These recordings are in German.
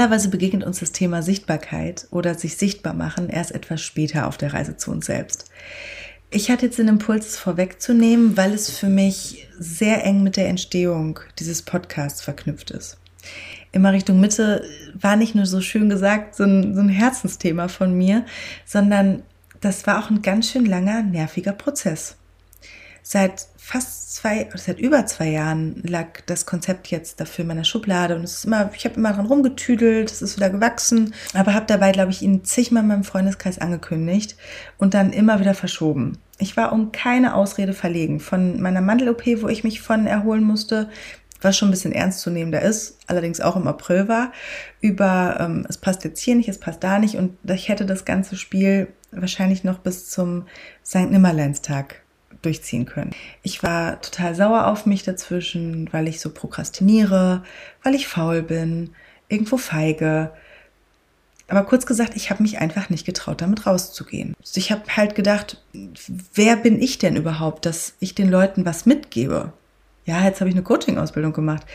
Normalerweise begegnet uns das Thema Sichtbarkeit oder sich sichtbar machen erst etwas später auf der Reise zu uns selbst. Ich hatte jetzt den Impuls, vorwegzunehmen, weil es für mich sehr eng mit der Entstehung dieses Podcasts verknüpft ist. Immer Richtung Mitte war nicht nur so schön gesagt so ein, so ein Herzensthema von mir, sondern das war auch ein ganz schön langer, nerviger Prozess. Seit fast zwei, seit über zwei Jahren lag das Konzept jetzt dafür in meiner Schublade und es ist immer, ich habe immer dran rumgetüdelt, es ist wieder gewachsen, aber habe dabei, glaube ich, ihn zigmal in meinem Freundeskreis angekündigt und dann immer wieder verschoben. Ich war um keine Ausrede verlegen. Von meiner Mandel-OP, wo ich mich von erholen musste, was schon ein bisschen ernstzunehmender ist, allerdings auch im April war, über ähm, es passt jetzt hier nicht, es passt da nicht und ich hätte das ganze Spiel wahrscheinlich noch bis zum St. Nimmerleinstag durchziehen können. Ich war total sauer auf mich dazwischen, weil ich so prokrastiniere, weil ich faul bin, irgendwo feige. Aber kurz gesagt, ich habe mich einfach nicht getraut, damit rauszugehen. Ich habe halt gedacht, wer bin ich denn überhaupt, dass ich den Leuten was mitgebe? Ja, jetzt habe ich eine Coaching-Ausbildung gemacht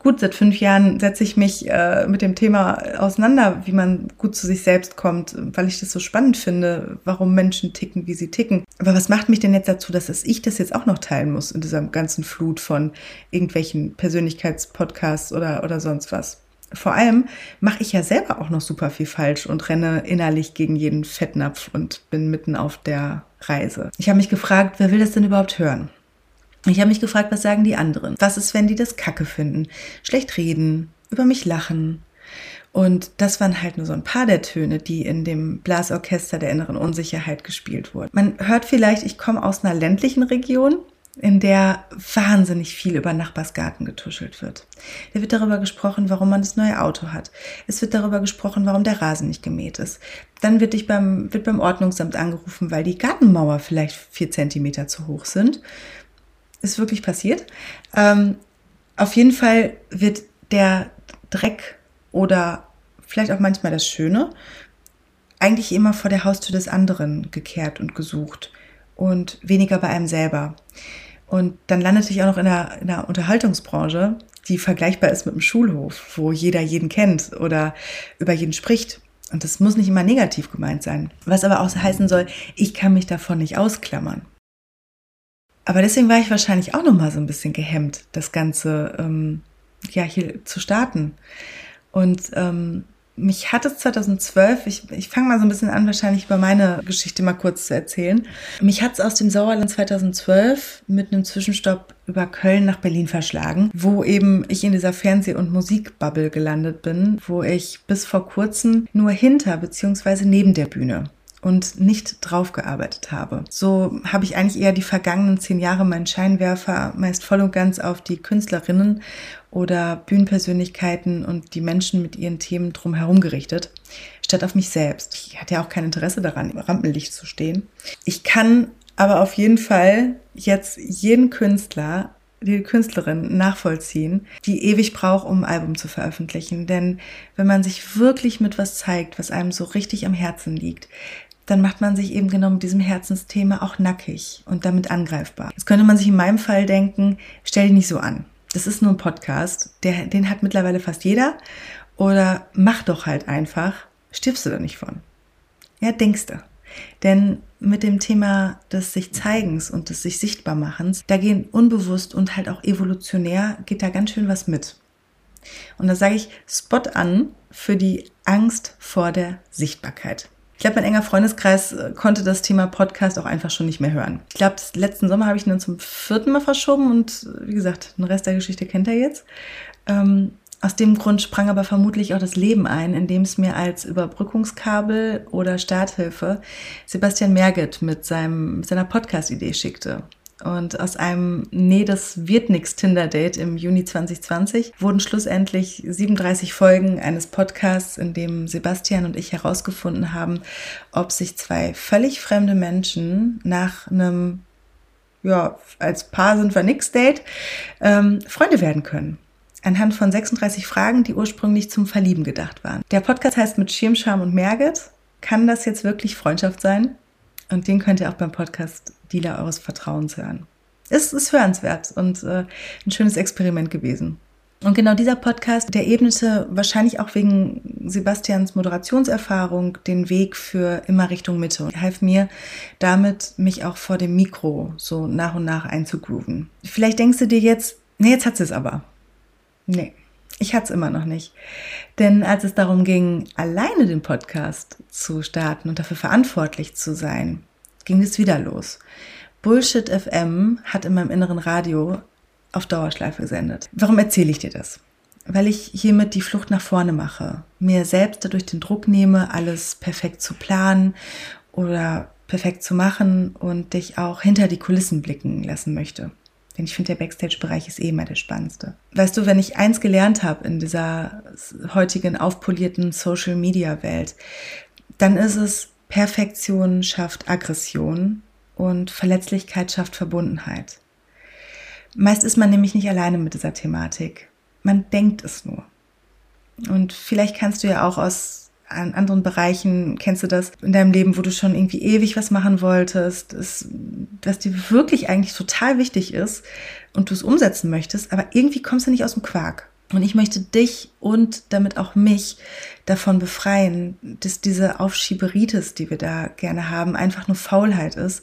gut, seit fünf Jahren setze ich mich äh, mit dem Thema auseinander, wie man gut zu sich selbst kommt, weil ich das so spannend finde, warum Menschen ticken, wie sie ticken. Aber was macht mich denn jetzt dazu, dass ich das jetzt auch noch teilen muss in dieser ganzen Flut von irgendwelchen Persönlichkeitspodcasts oder, oder sonst was? Vor allem mache ich ja selber auch noch super viel falsch und renne innerlich gegen jeden Fettnapf und bin mitten auf der Reise. Ich habe mich gefragt, wer will das denn überhaupt hören? Ich habe mich gefragt, was sagen die anderen? Was ist, wenn die das Kacke finden? Schlecht reden, über mich lachen. Und das waren halt nur so ein paar der Töne, die in dem Blasorchester der inneren Unsicherheit gespielt wurden. Man hört vielleicht, ich komme aus einer ländlichen Region, in der wahnsinnig viel über Nachbarsgarten getuschelt wird. Da wird darüber gesprochen, warum man das neue Auto hat. Es wird darüber gesprochen, warum der Rasen nicht gemäht ist. Dann wird dich beim, wird beim Ordnungsamt angerufen, weil die Gartenmauer vielleicht vier Zentimeter zu hoch sind ist wirklich passiert. Ähm, auf jeden Fall wird der Dreck oder vielleicht auch manchmal das Schöne eigentlich immer vor der Haustür des anderen gekehrt und gesucht und weniger bei einem selber. Und dann landete ich auch noch in einer, in einer Unterhaltungsbranche, die vergleichbar ist mit einem Schulhof, wo jeder jeden kennt oder über jeden spricht. Und das muss nicht immer negativ gemeint sein. Was aber auch heißen soll, ich kann mich davon nicht ausklammern. Aber deswegen war ich wahrscheinlich auch noch mal so ein bisschen gehemmt, das Ganze ähm, ja hier zu starten. Und ähm, mich hat es 2012, ich, ich fange mal so ein bisschen an, wahrscheinlich über meine Geschichte mal kurz zu erzählen. Mich hat es aus dem Sauerland 2012 mit einem Zwischenstopp über Köln nach Berlin verschlagen, wo eben ich in dieser Fernseh- und Musikbubble gelandet bin, wo ich bis vor kurzem nur hinter beziehungsweise neben der Bühne und nicht draufgearbeitet habe. So habe ich eigentlich eher die vergangenen zehn Jahre meinen Scheinwerfer meist voll und ganz auf die Künstlerinnen oder Bühnenpersönlichkeiten und die Menschen mit ihren Themen drumherum gerichtet, statt auf mich selbst. Ich hatte ja auch kein Interesse daran, im Rampenlicht zu stehen. Ich kann aber auf jeden Fall jetzt jeden Künstler die Künstlerin nachvollziehen, die ewig braucht, um ein Album zu veröffentlichen. Denn wenn man sich wirklich mit was zeigt, was einem so richtig am Herzen liegt, dann macht man sich eben genau mit diesem Herzensthema auch nackig und damit angreifbar. Jetzt könnte man sich in meinem Fall denken, stell dich nicht so an. Das ist nur ein Podcast, der, den hat mittlerweile fast jeder. Oder mach doch halt einfach, stirbst du da nicht von. Ja, denkst du. Denn mit dem Thema des sich Zeigens und des sich Sichtbarmachens, da gehen unbewusst und halt auch evolutionär geht da ganz schön was mit. Und da sage ich Spot an für die Angst vor der Sichtbarkeit. Ich glaube, mein enger Freundeskreis äh, konnte das Thema Podcast auch einfach schon nicht mehr hören. Ich glaube, letzten Sommer habe ich ihn dann zum vierten Mal verschoben und äh, wie gesagt, den Rest der Geschichte kennt er jetzt. Ähm, aus dem Grund sprang aber vermutlich auch das Leben ein, indem es mir als Überbrückungskabel oder Starthilfe Sebastian Merget mit, seinem, mit seiner Podcast-Idee schickte. Und aus einem Nee, das wird nix Tinder-Date im Juni 2020 wurden schlussendlich 37 Folgen eines Podcasts, in dem Sebastian und ich herausgefunden haben, ob sich zwei völlig fremde Menschen nach einem, ja, als Paar sind wir nix Date, ähm, Freunde werden können. Anhand von 36 Fragen, die ursprünglich zum Verlieben gedacht waren. Der Podcast heißt mit Schirmscham und Merget. Kann das jetzt wirklich Freundschaft sein? Und den könnt ihr auch beim Podcast Dealer eures Vertrauens hören. Es ist hörenswert und äh, ein schönes Experiment gewesen. Und genau dieser Podcast, der ebnete wahrscheinlich auch wegen Sebastians Moderationserfahrung den Weg für immer Richtung Mitte und half mir damit, mich auch vor dem Mikro so nach und nach einzugrooven. Vielleicht denkst du dir jetzt, nee, jetzt hat sie es aber. Nee, ich hatte es immer noch nicht. Denn als es darum ging, alleine den Podcast zu starten und dafür verantwortlich zu sein, ging es wieder los. Bullshit FM hat in meinem inneren Radio auf Dauerschleife gesendet. Warum erzähle ich dir das? Weil ich hiermit die Flucht nach vorne mache, mir selbst dadurch den Druck nehme, alles perfekt zu planen oder perfekt zu machen und dich auch hinter die Kulissen blicken lassen möchte. Denn ich finde, der Backstage-Bereich ist eh immer der spannendste. Weißt du, wenn ich eins gelernt habe in dieser heutigen aufpolierten Social-Media-Welt, dann ist es, Perfektion schafft Aggression und Verletzlichkeit schafft Verbundenheit. Meist ist man nämlich nicht alleine mit dieser Thematik. Man denkt es nur. Und vielleicht kannst du ja auch aus anderen Bereichen, kennst du das in deinem Leben, wo du schon irgendwie ewig was machen wolltest, ist, was dir wirklich eigentlich total wichtig ist und du es umsetzen möchtest, aber irgendwie kommst du nicht aus dem Quark. Und ich möchte dich und damit auch mich davon befreien, dass diese Aufschieberitis, die wir da gerne haben, einfach nur Faulheit ist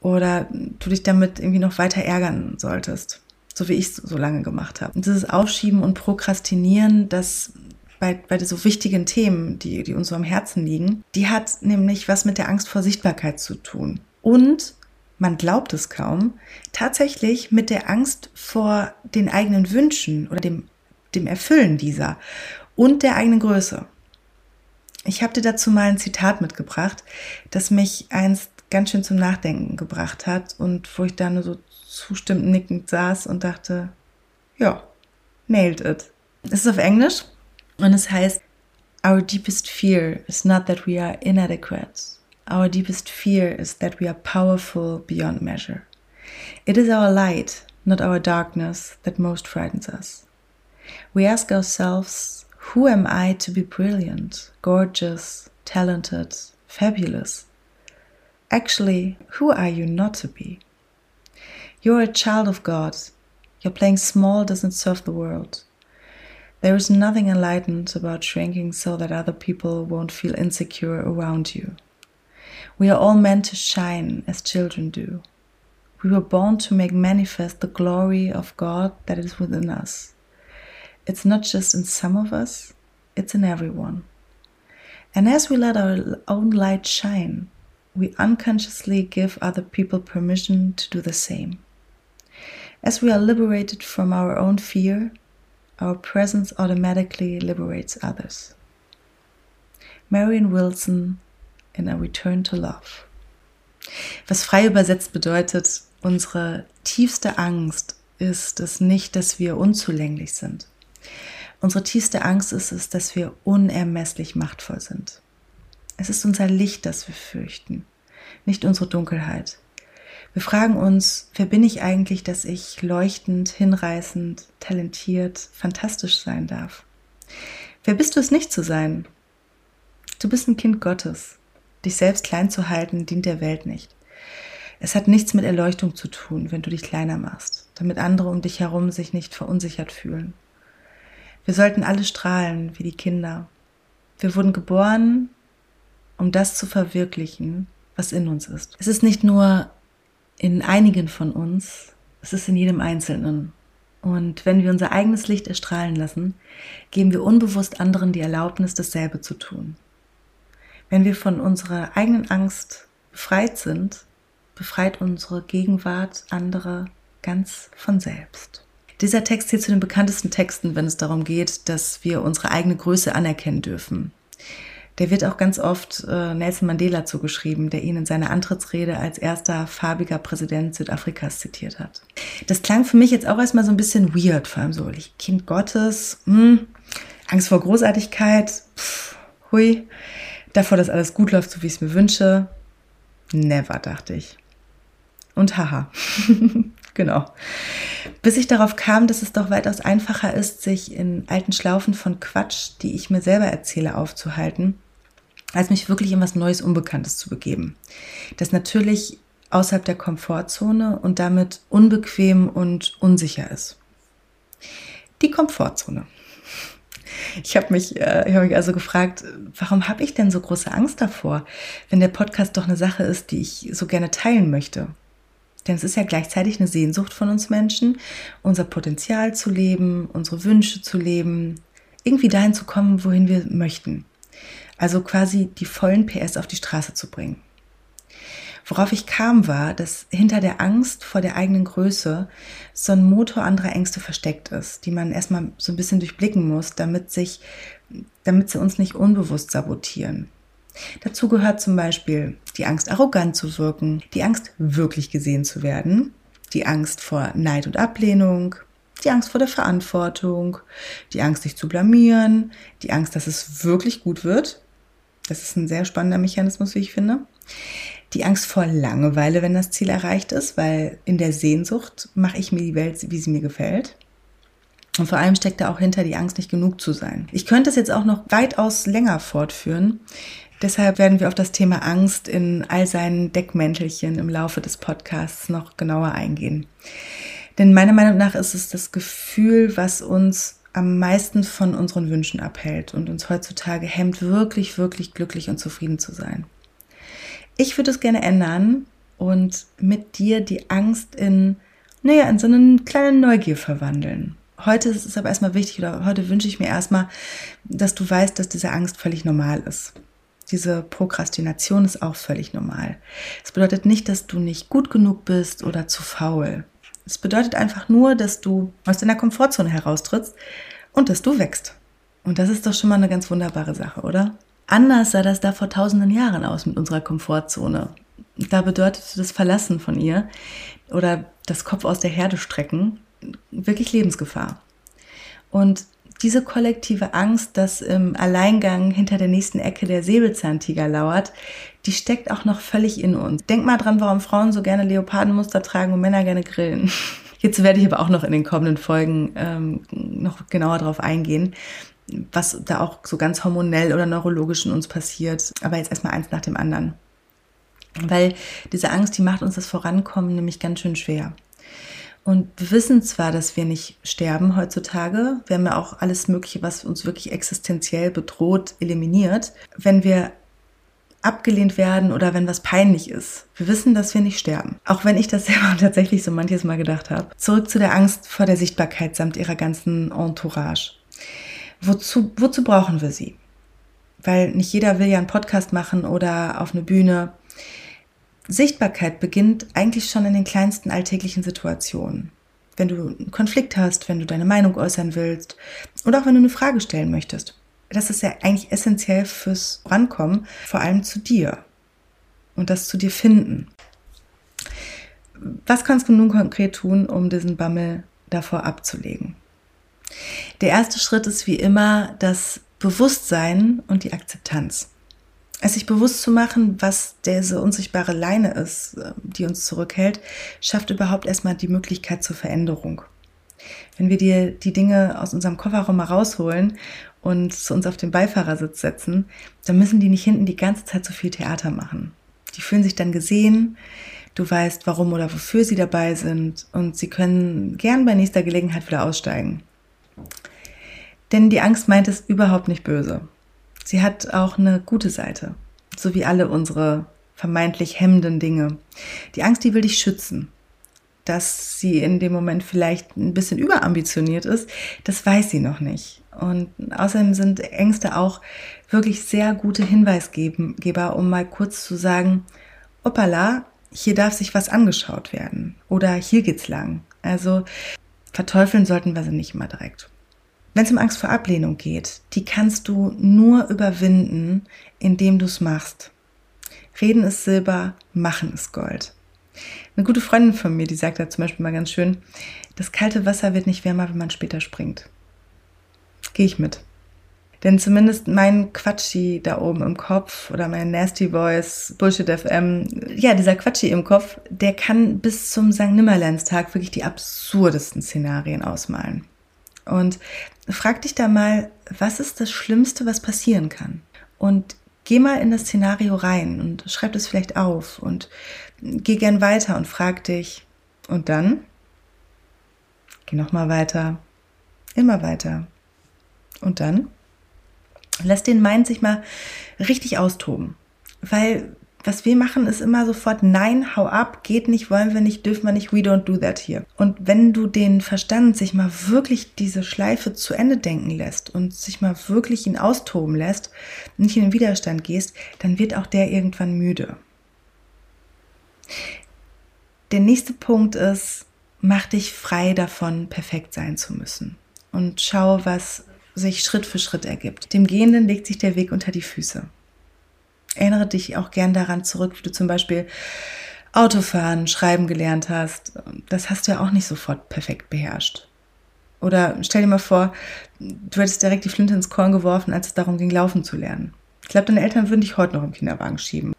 oder du dich damit irgendwie noch weiter ärgern solltest, so wie ich es so lange gemacht habe. Und dieses Aufschieben und Prokrastinieren, das bei, bei so wichtigen Themen, die, die uns so am Herzen liegen, die hat nämlich was mit der Angst vor Sichtbarkeit zu tun. Und man glaubt es kaum, tatsächlich mit der Angst vor den eigenen Wünschen oder dem dem Erfüllen dieser und der eigenen Größe. Ich habe dir dazu mal ein Zitat mitgebracht, das mich einst ganz schön zum Nachdenken gebracht hat und wo ich da nur so zustimmend nickend saß und dachte, ja, nailed it. Es ist auf Englisch und es heißt, Our deepest fear is not that we are inadequate. Our deepest fear is that we are powerful beyond measure. It is our light, not our darkness, that most frightens us. We ask ourselves, who am I to be brilliant, gorgeous, talented, fabulous? Actually, who are you not to be? You're a child of God. Your playing small doesn't serve the world. There is nothing enlightened about shrinking so that other people won't feel insecure around you. We are all meant to shine as children do. We were born to make manifest the glory of God that is within us. It's not just in some of us, it's in everyone. And as we let our own light shine, we unconsciously give other people permission to do the same. As we are liberated from our own fear, our presence automatically liberates others. Marion Wilson in A Return to Love. Was frei übersetzt bedeutet, unsere tiefste Angst ist es nicht, dass wir unzulänglich sind. Unsere tiefste Angst ist es, dass wir unermesslich machtvoll sind. Es ist unser Licht, das wir fürchten, nicht unsere Dunkelheit. Wir fragen uns, wer bin ich eigentlich, dass ich leuchtend, hinreißend, talentiert, fantastisch sein darf? Wer bist du es nicht zu sein? Du bist ein Kind Gottes. Dich selbst klein zu halten, dient der Welt nicht. Es hat nichts mit Erleuchtung zu tun, wenn du dich kleiner machst, damit andere um dich herum sich nicht verunsichert fühlen. Wir sollten alle strahlen wie die Kinder. Wir wurden geboren, um das zu verwirklichen, was in uns ist. Es ist nicht nur in einigen von uns, es ist in jedem Einzelnen. Und wenn wir unser eigenes Licht erstrahlen lassen, geben wir unbewusst anderen die Erlaubnis, dasselbe zu tun. Wenn wir von unserer eigenen Angst befreit sind, befreit unsere Gegenwart andere ganz von selbst. Dieser Text zählt zu den bekanntesten Texten, wenn es darum geht, dass wir unsere eigene Größe anerkennen dürfen. Der wird auch ganz oft äh, Nelson Mandela zugeschrieben, der ihn in seiner Antrittsrede als erster farbiger Präsident Südafrikas zitiert hat. Das klang für mich jetzt auch erstmal so ein bisschen weird, vor allem so, ich Kind Gottes, mh, hm, Angst vor Großartigkeit, pff, hui, davor, dass alles gut läuft, so wie ich es mir wünsche. Never, dachte ich. Und haha. genau. Bis ich darauf kam, dass es doch weitaus einfacher ist, sich in alten Schlaufen von Quatsch, die ich mir selber erzähle, aufzuhalten, als mich wirklich in was Neues, Unbekanntes zu begeben. Das natürlich außerhalb der Komfortzone und damit unbequem und unsicher ist. Die Komfortzone. Ich habe mich, äh, hab mich also gefragt, warum habe ich denn so große Angst davor, wenn der Podcast doch eine Sache ist, die ich so gerne teilen möchte? Denn es ist ja gleichzeitig eine Sehnsucht von uns Menschen, unser Potenzial zu leben, unsere Wünsche zu leben, irgendwie dahin zu kommen, wohin wir möchten. Also quasi die vollen PS auf die Straße zu bringen. Worauf ich kam, war, dass hinter der Angst vor der eigenen Größe so ein Motor anderer Ängste versteckt ist, die man erstmal so ein bisschen durchblicken muss, damit sich, damit sie uns nicht unbewusst sabotieren. Dazu gehört zum Beispiel die Angst, arrogant zu wirken, die Angst, wirklich gesehen zu werden, die Angst vor Neid und Ablehnung, die Angst vor der Verantwortung, die Angst, sich zu blamieren, die Angst, dass es wirklich gut wird. Das ist ein sehr spannender Mechanismus, wie ich finde. Die Angst vor Langeweile, wenn das Ziel erreicht ist, weil in der Sehnsucht mache ich mir die Welt, wie sie mir gefällt. Und vor allem steckt da auch hinter die Angst, nicht genug zu sein. Ich könnte es jetzt auch noch weitaus länger fortführen. Deshalb werden wir auf das Thema Angst in all seinen Deckmäntelchen im Laufe des Podcasts noch genauer eingehen. Denn meiner Meinung nach ist es das Gefühl, was uns am meisten von unseren Wünschen abhält und uns heutzutage hemmt, wirklich, wirklich glücklich und zufrieden zu sein. Ich würde es gerne ändern und mit dir die Angst in, naja, in so eine kleine Neugier verwandeln. Heute ist es aber erstmal wichtig oder heute wünsche ich mir erstmal, dass du weißt, dass diese Angst völlig normal ist. Diese Prokrastination ist auch völlig normal. Es bedeutet nicht, dass du nicht gut genug bist oder zu faul. Es bedeutet einfach nur, dass du aus deiner Komfortzone heraustrittst und dass du wächst. Und das ist doch schon mal eine ganz wunderbare Sache, oder? Anders sah das da vor tausenden Jahren aus mit unserer Komfortzone. Da bedeutete das Verlassen von ihr oder das Kopf aus der Herde strecken wirklich Lebensgefahr. Und diese kollektive Angst, dass im Alleingang hinter der nächsten Ecke der Säbelzahntiger lauert, die steckt auch noch völlig in uns. Denk mal dran, warum Frauen so gerne Leopardenmuster tragen und Männer gerne grillen. Jetzt werde ich aber auch noch in den kommenden Folgen ähm, noch genauer drauf eingehen, was da auch so ganz hormonell oder neurologisch in uns passiert. Aber jetzt erstmal eins nach dem anderen. Weil diese Angst, die macht uns das Vorankommen nämlich ganz schön schwer. Und wir wissen zwar, dass wir nicht sterben heutzutage. Wir haben ja auch alles Mögliche, was uns wirklich existenziell bedroht, eliminiert. Wenn wir abgelehnt werden oder wenn was peinlich ist. Wir wissen, dass wir nicht sterben. Auch wenn ich das selber tatsächlich so manches Mal gedacht habe. Zurück zu der Angst vor der Sichtbarkeit samt ihrer ganzen Entourage. Wozu, wozu brauchen wir sie? Weil nicht jeder will ja einen Podcast machen oder auf eine Bühne. Sichtbarkeit beginnt eigentlich schon in den kleinsten alltäglichen Situationen. Wenn du einen Konflikt hast, wenn du deine Meinung äußern willst oder auch wenn du eine Frage stellen möchtest. Das ist ja eigentlich essentiell fürs Rankommen, vor allem zu dir und das zu dir finden. Was kannst du nun konkret tun, um diesen Bammel davor abzulegen? Der erste Schritt ist wie immer das Bewusstsein und die Akzeptanz es sich bewusst zu machen, was diese unsichtbare Leine ist, äh, die uns zurückhält, schafft überhaupt erstmal die Möglichkeit zur Veränderung. Wenn wir dir die Dinge aus unserem Kofferraum mal rausholen und zu uns auf den Beifahrersitz setzen, dann müssen die nicht hinten die ganze Zeit so viel Theater machen. Die fühlen sich dann gesehen, du weißt, warum oder wofür sie dabei sind und sie können gern bei nächster Gelegenheit wieder aussteigen. Denn die Angst meint es überhaupt nicht böse. Sie hat auch eine gute Seite, so wie alle unsere vermeintlich hemmenden Dinge. Die Angst, die will dich schützen. Dass sie in dem Moment vielleicht ein bisschen überambitioniert ist, das weiß sie noch nicht. Und außerdem sind Ängste auch wirklich sehr gute Hinweisgeber, um mal kurz zu sagen, opala, hier darf sich was angeschaut werden oder hier geht's lang. Also verteufeln sollten wir sie nicht immer direkt. Wenn es um Angst vor Ablehnung geht, die kannst du nur überwinden, indem du es machst. Reden ist Silber, machen ist Gold. Eine gute Freundin von mir, die sagt da zum Beispiel mal ganz schön, das kalte Wasser wird nicht wärmer, wenn man später springt. Gehe ich mit. Denn zumindest mein Quatschi da oben im Kopf oder mein Nasty Voice, Bullshit FM, ja, dieser Quatschi im Kopf, der kann bis zum St. Nimmerleinstag wirklich die absurdesten Szenarien ausmalen. Und frag dich da mal, was ist das Schlimmste, was passieren kann? Und geh mal in das Szenario rein und schreib das vielleicht auf und geh gern weiter und frag dich, und dann? Geh nochmal weiter. Immer weiter. Und dann lass den Mind sich mal richtig austoben. Weil was wir machen, ist immer sofort Nein, hau ab, geht nicht, wollen wir nicht, dürfen wir nicht, we don't do that here. Und wenn du den Verstand sich mal wirklich diese Schleife zu Ende denken lässt und sich mal wirklich ihn austoben lässt, nicht in den Widerstand gehst, dann wird auch der irgendwann müde. Der nächste Punkt ist, mach dich frei davon, perfekt sein zu müssen. Und schau, was sich Schritt für Schritt ergibt. Dem Gehenden legt sich der Weg unter die Füße. Erinnere dich auch gern daran zurück, wie du zum Beispiel Autofahren, Schreiben gelernt hast. Das hast du ja auch nicht sofort perfekt beherrscht. Oder stell dir mal vor, du hättest direkt die Flinte ins Korn geworfen, als es darum ging, laufen zu lernen. Ich glaube, deine Eltern würden dich heute noch im Kinderwagen schieben.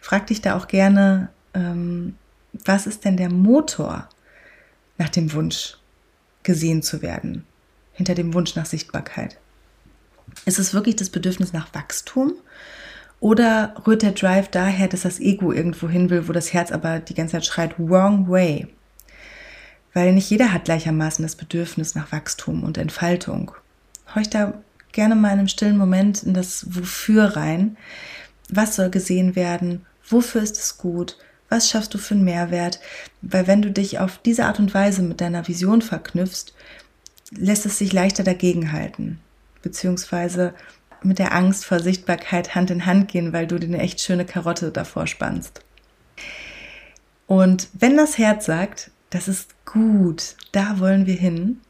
Frag dich da auch gerne, ähm, was ist denn der Motor nach dem Wunsch, gesehen zu werden, hinter dem Wunsch nach Sichtbarkeit? Ist es wirklich das Bedürfnis nach Wachstum? Oder rührt der Drive daher, dass das Ego irgendwo hin will, wo das Herz aber die ganze Zeit schreit, wrong way? Weil nicht jeder hat gleichermaßen das Bedürfnis nach Wachstum und Entfaltung. Horch da gerne mal in einem stillen Moment in das Wofür rein. Was soll gesehen werden? Wofür ist es gut? Was schaffst du für einen Mehrwert? Weil wenn du dich auf diese Art und Weise mit deiner Vision verknüpfst, lässt es sich leichter dagegenhalten beziehungsweise mit der Angst vor Sichtbarkeit Hand in Hand gehen, weil du dir eine echt schöne Karotte davor spannst. Und wenn das Herz sagt, das ist gut, da wollen wir hin,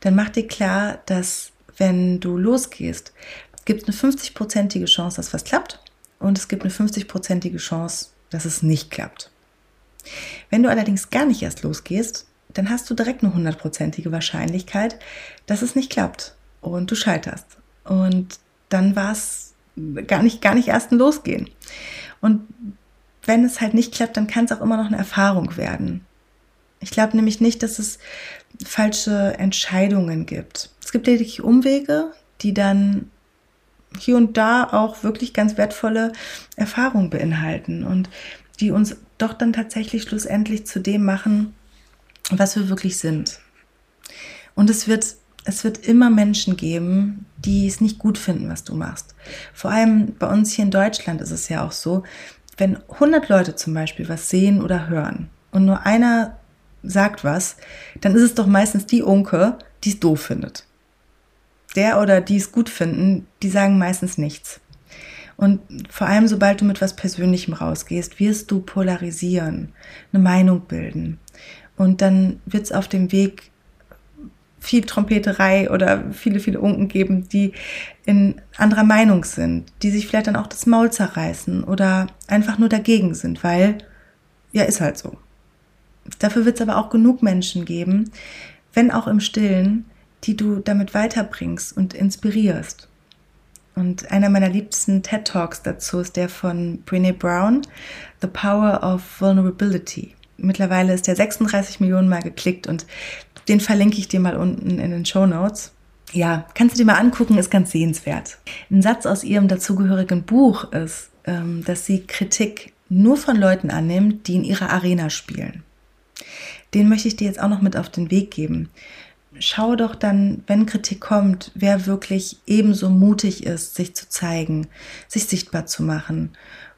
dann mach dir klar, dass wenn du losgehst, gibt es eine 50-prozentige Chance, dass was klappt und es gibt eine 50-prozentige Chance, dass es nicht klappt. Wenn du allerdings gar nicht erst losgehst, dann hast du direkt eine hundertprozentige Wahrscheinlichkeit, dass es nicht klappt und du scheiterst. Und dann war es gar nicht, gar nicht erst ein Losgehen. Und wenn es halt nicht klappt, dann kann es auch immer noch eine Erfahrung werden. Ich glaube nämlich nicht, dass es falsche Entscheidungen gibt. Es gibt lediglich Umwege, die dann hier und da auch wirklich ganz wertvolle Erfahrungen beinhalten und die uns doch dann tatsächlich schlussendlich zu dem machen, was wir wirklich sind. Und es wird es wird immer Menschen geben, die es nicht gut finden, was du machst. Vor allem bei uns hier in Deutschland ist es ja auch so, wenn 100 Leute zum Beispiel was sehen oder hören und nur einer sagt was, dann ist es doch meistens die Unke, die es doof findet. Der oder die es gut finden, die sagen meistens nichts. Und vor allem, sobald du mit was Persönlichem rausgehst, wirst du polarisieren, eine Meinung bilden. Und dann wird es auf dem Weg viel Trompeterei oder viele, viele Unken geben, die in anderer Meinung sind, die sich vielleicht dann auch das Maul zerreißen oder einfach nur dagegen sind, weil ja, ist halt so. Dafür wird es aber auch genug Menschen geben, wenn auch im Stillen, die du damit weiterbringst und inspirierst. Und einer meiner liebsten TED Talks dazu ist der von Brene Brown, The Power of Vulnerability. Mittlerweile ist der 36 Millionen Mal geklickt und den verlinke ich dir mal unten in den Show Notes. Ja, kannst du dir mal angucken, ist ganz sehenswert. Ein Satz aus ihrem dazugehörigen Buch ist, ähm, dass sie Kritik nur von Leuten annimmt, die in ihrer Arena spielen. Den möchte ich dir jetzt auch noch mit auf den Weg geben. Schau doch dann, wenn Kritik kommt, wer wirklich ebenso mutig ist, sich zu zeigen, sich sichtbar zu machen.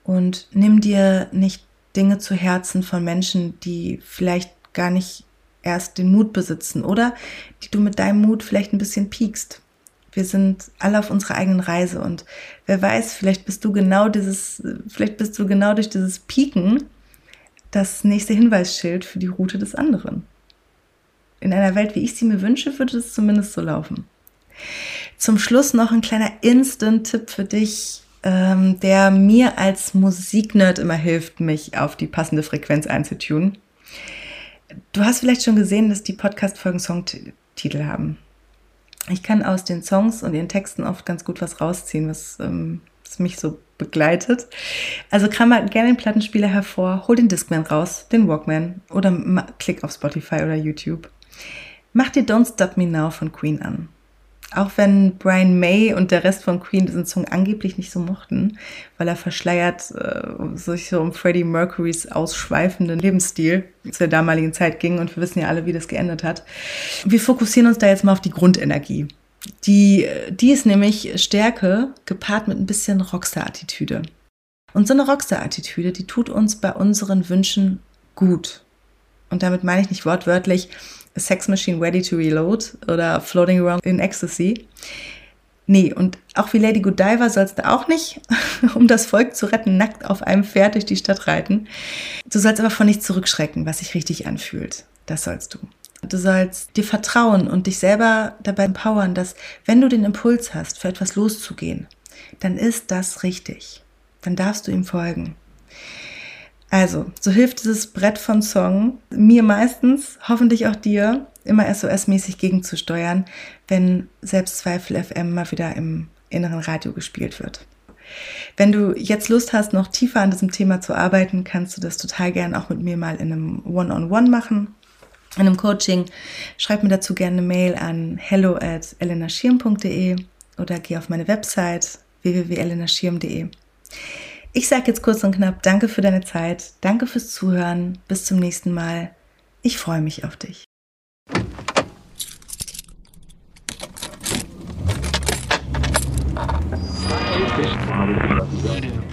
Und nimm dir nicht Dinge zu Herzen von Menschen, die vielleicht gar nicht erst den Mut besitzen oder die du mit deinem Mut vielleicht ein bisschen piekst. Wir sind alle auf unserer eigenen Reise und wer weiß, vielleicht bist du genau dieses, vielleicht bist du genau durch dieses Pieken das nächste Hinweisschild für die Route des anderen. In einer Welt, wie ich sie mir wünsche, würde es zumindest so laufen. Zum Schluss noch ein kleiner Instant-Tipp für dich, ähm, der mir als Musiknerd immer hilft, mich auf die passende Frequenz einzutunen. Du hast vielleicht schon gesehen, dass die Podcast-Folgen Songtitel haben. Ich kann aus den Songs und den Texten oft ganz gut was rausziehen, was, ähm, was mich so begleitet. Also kram mal gerne den Plattenspieler hervor, hol den Discman raus, den Walkman oder klick auf Spotify oder YouTube. Mach dir Don't Stop Me Now von Queen an. Auch wenn Brian May und der Rest von Queen diesen Song angeblich nicht so mochten, weil er verschleiert äh, sich so um Freddie Mercurys ausschweifenden Lebensstil zu der damaligen Zeit ging und wir wissen ja alle, wie das geendet hat. Wir fokussieren uns da jetzt mal auf die Grundenergie. Die, die ist nämlich Stärke gepaart mit ein bisschen Rockstar-Attitüde. Und so eine Rockstar-Attitüde, die tut uns bei unseren Wünschen gut. Und damit meine ich nicht wortwörtlich, Sex Machine Ready to Reload oder Floating Around in Ecstasy. Nee, und auch wie Lady Godiva sollst du auch nicht, um das Volk zu retten, nackt auf einem Pferd durch die Stadt reiten. Du sollst aber von nichts zurückschrecken, was sich richtig anfühlt. Das sollst du. Du sollst dir vertrauen und dich selber dabei empowern, dass wenn du den Impuls hast, für etwas loszugehen, dann ist das richtig. Dann darfst du ihm folgen. Also, so hilft dieses Brett von Song mir meistens, hoffentlich auch dir, immer SOS-mäßig gegenzusteuern, wenn Selbstzweifel FM mal wieder im inneren Radio gespielt wird. Wenn du jetzt Lust hast, noch tiefer an diesem Thema zu arbeiten, kannst du das total gern auch mit mir mal in einem One-on-One -on -One machen, in einem Coaching. Schreib mir dazu gerne eine Mail an hello at elenaschirm.de oder geh auf meine Website www.elenaschirm.de. Ich sage jetzt kurz und knapp, danke für deine Zeit, danke fürs Zuhören, bis zum nächsten Mal. Ich freue mich auf dich. Fish